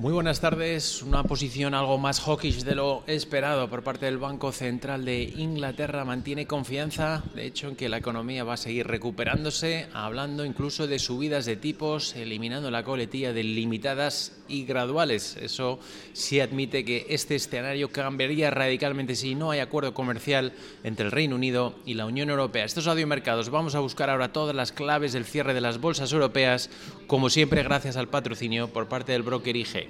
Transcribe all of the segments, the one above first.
Muy buenas tardes. Una posición algo más hawkish de lo esperado por parte del Banco Central de Inglaterra. Mantiene confianza, de hecho, en que la economía va a seguir recuperándose, hablando incluso de subidas de tipos, eliminando la coletilla de limitadas y graduales. Eso sí admite que este escenario cambiaría radicalmente si no hay acuerdo comercial entre el Reino Unido y la Unión Europea. Estos audiomercados vamos a buscar ahora todas las claves del cierre de las bolsas europeas, como siempre gracias al patrocinio por parte del broker IG.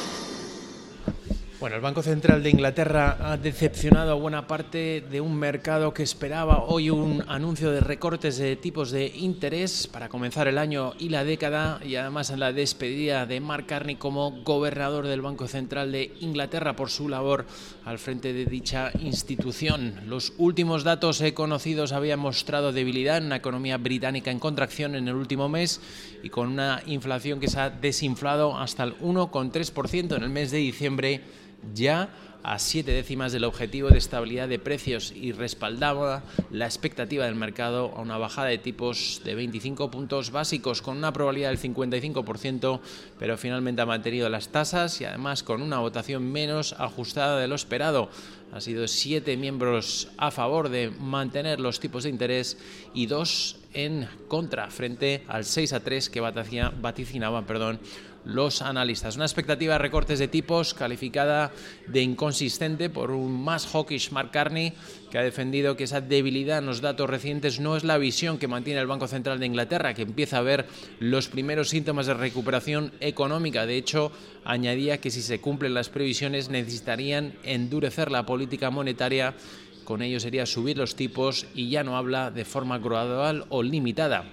Bueno, el Banco Central de Inglaterra ha decepcionado a buena parte de un mercado que esperaba hoy un anuncio de recortes de tipos de interés para comenzar el año y la década y además en la despedida de Mark Carney como gobernador del Banco Central de Inglaterra por su labor al frente de dicha institución. Los últimos datos conocidos habían mostrado debilidad en una economía británica en contracción en el último mes y con una inflación que se ha desinflado hasta el 1,3% en el mes de diciembre ya a siete décimas del objetivo de estabilidad de precios y respaldaba la expectativa del mercado a una bajada de tipos de 25 puntos básicos con una probabilidad del 55%, pero finalmente ha mantenido las tasas y además con una votación menos ajustada de lo esperado. Ha sido siete miembros a favor de mantener los tipos de interés y dos en contra frente al 6 a 3 que vaticinaban perdón, los analistas. Una expectativa de recortes de tipos calificada de inconsistente por un más hawkish Mark Carney, que ha defendido que esa debilidad en los datos recientes no es la visión que mantiene el Banco Central de Inglaterra, que empieza a ver los primeros síntomas de recuperación económica. De hecho, añadía que si se cumplen las previsiones necesitarían endurecer la política monetaria con ello sería subir los tipos y ya no habla de forma gradual o limitada.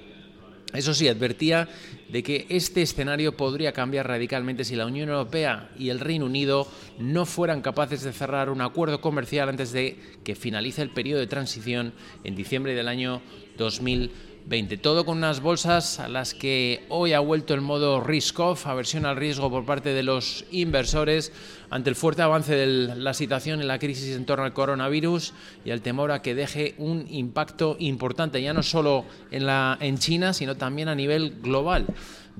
Eso sí, advertía de que este escenario podría cambiar radicalmente si la Unión Europea y el Reino Unido no fueran capaces de cerrar un acuerdo comercial antes de que finalice el periodo de transición en diciembre del año 2020. 20. Todo con unas bolsas a las que hoy ha vuelto el modo risk-off, aversión al riesgo por parte de los inversores ante el fuerte avance de la situación en la crisis en torno al coronavirus y el temor a que deje un impacto importante, ya no solo en, la, en China, sino también a nivel global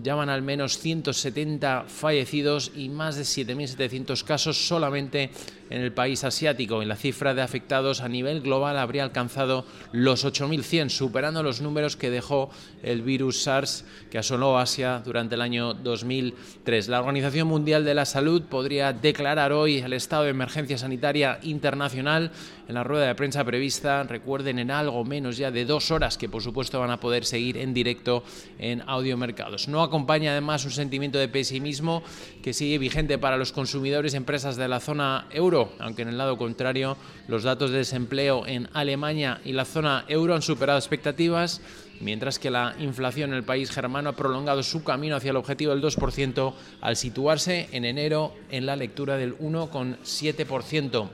llaman al menos 170 fallecidos y más de 7.700 casos solamente en el país asiático. Y la cifra de afectados a nivel global habría alcanzado los 8.100, superando los números que dejó el virus SARS que asoló Asia durante el año 2003. La Organización Mundial de la Salud podría declarar hoy el estado de emergencia sanitaria internacional en la rueda de prensa prevista. Recuerden en algo menos ya de dos horas que por supuesto van a poder seguir en directo en Audiomercados. No acompaña además un sentimiento de pesimismo que sigue vigente para los consumidores y empresas de la zona euro, aunque en el lado contrario los datos de desempleo en Alemania y la zona euro han superado expectativas mientras que la inflación en el país germano ha prolongado su camino hacia el objetivo del 2% al situarse en enero en la lectura del 1,7%.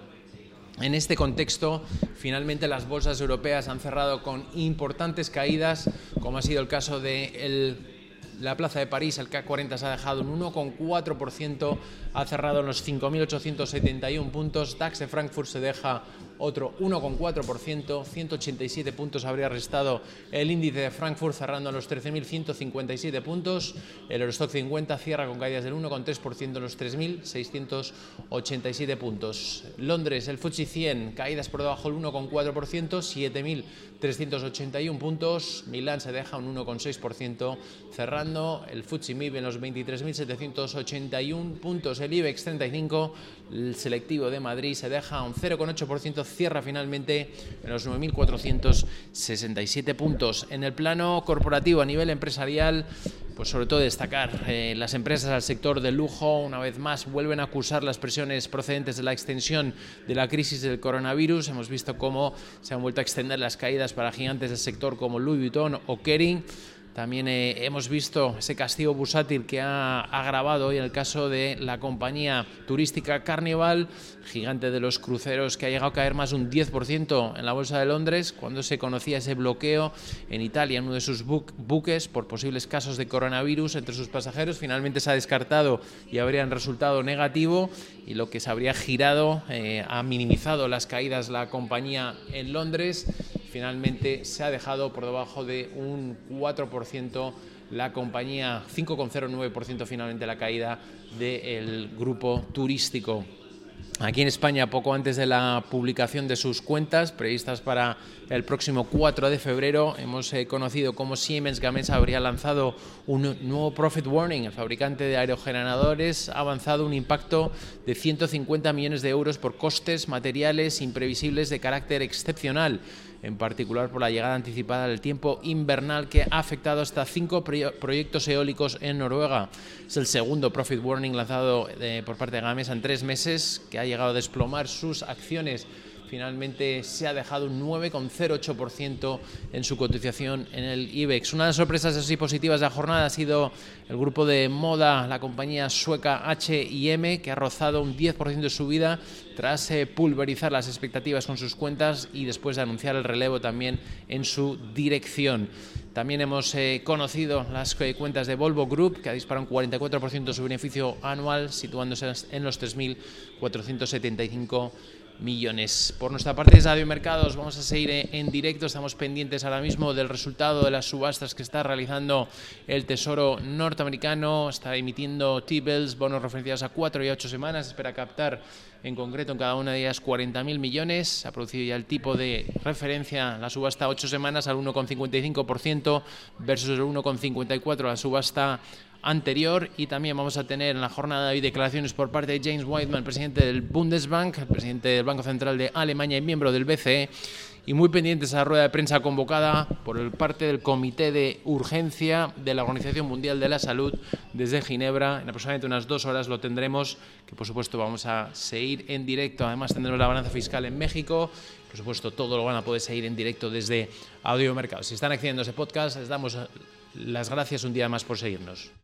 En este contexto, finalmente las bolsas europeas han cerrado con importantes caídas, como ha sido el caso de la Plaza de París, el CAC 40 se ha dejado un 1,4%, ha cerrado en los 5.871 puntos, DAX de Frankfurt se deja otro 1,4%, 187 puntos habría restado el índice de Frankfurt cerrando en los 13.157 puntos, el Eurostock 50 cierra con caídas del 1,3% en los 3.687 puntos. Londres, el FTSE 100, caídas por debajo del 1,4%, 7.381 puntos, Milán se deja un 1,6% cerrando, el FTSE MIB en los 23.781 puntos, el IBEX 35, el selectivo de Madrid se deja un 0,8% cierra finalmente en los 9.467 puntos. En el plano corporativo, a nivel empresarial, pues sobre todo destacar eh, las empresas del sector del lujo una vez más vuelven a acusar las presiones procedentes de la extensión de la crisis del coronavirus. Hemos visto cómo se han vuelto a extender las caídas para gigantes del sector como Louis Vuitton o Kering También eh, hemos visto ese castigo bursátil que ha agravado hoy en el caso de la compañía turística Carnival, gigante de los cruceros, que ha llegado a caer más de un 10% en la Bolsa de Londres cuando se conocía ese bloqueo en Italia en uno de sus buques por posibles casos de coronavirus entre sus pasajeros. Finalmente se ha descartado y habrían resultado negativo y lo que se habría girado eh, ha minimizado las caídas la compañía en Londres finalmente se ha dejado por debajo de un 4% la compañía, 5,09% finalmente la caída del grupo turístico. Aquí en España, poco antes de la publicación de sus cuentas, previstas para el próximo 4 de febrero, hemos eh, conocido cómo Siemens Gamesa habría lanzado un nuevo Profit Warning. El fabricante de aerogeneradores ha avanzado un impacto de 150 millones de euros por costes materiales imprevisibles de carácter excepcional en particular por la llegada anticipada del tiempo invernal que ha afectado hasta cinco proyectos eólicos en Noruega. Es el segundo profit warning lanzado eh, por parte de Gamesa en tres meses, que ha llegado a desplomar sus acciones finalmente se ha dejado un 9,08% en su cotización en el IBEX. Una de las sorpresas así positivas de la jornada ha sido el grupo de moda, la compañía sueca H&M, que ha rozado un 10% de subida tras eh, pulverizar las expectativas con sus cuentas y después de anunciar el relevo también en su dirección. También hemos eh, conocido las eh, cuentas de Volvo Group, que ha disparado un 44% de su beneficio anual, situándose en los 3.475 millones. Por nuestra parte, de Radio Mercados, vamos a seguir en directo. Estamos pendientes ahora mismo del resultado de las subastas que está realizando el Tesoro norteamericano. Está emitiendo T-bills, bonos referenciados a cuatro y ocho semanas. Espera captar en concreto en cada una de ellas 40.000 millones. Ha producido ya el tipo de referencia, la subasta ocho semanas al 1,55% versus el 1,54% la subasta anterior y también vamos a tener en la jornada de hoy declaraciones por parte de James Whiteman, presidente del Bundesbank, el presidente del Banco Central de Alemania y miembro del BCE y muy pendientes a la rueda de prensa convocada por parte del Comité de Urgencia de la Organización Mundial de la Salud desde Ginebra. En aproximadamente unas dos horas lo tendremos, que por supuesto vamos a seguir en directo. Además tendremos la balanza fiscal en México. Por supuesto, todo lo van a poder seguir en directo desde Audio Mercado. Si están accediendo a ese podcast, les damos las gracias un día más por seguirnos.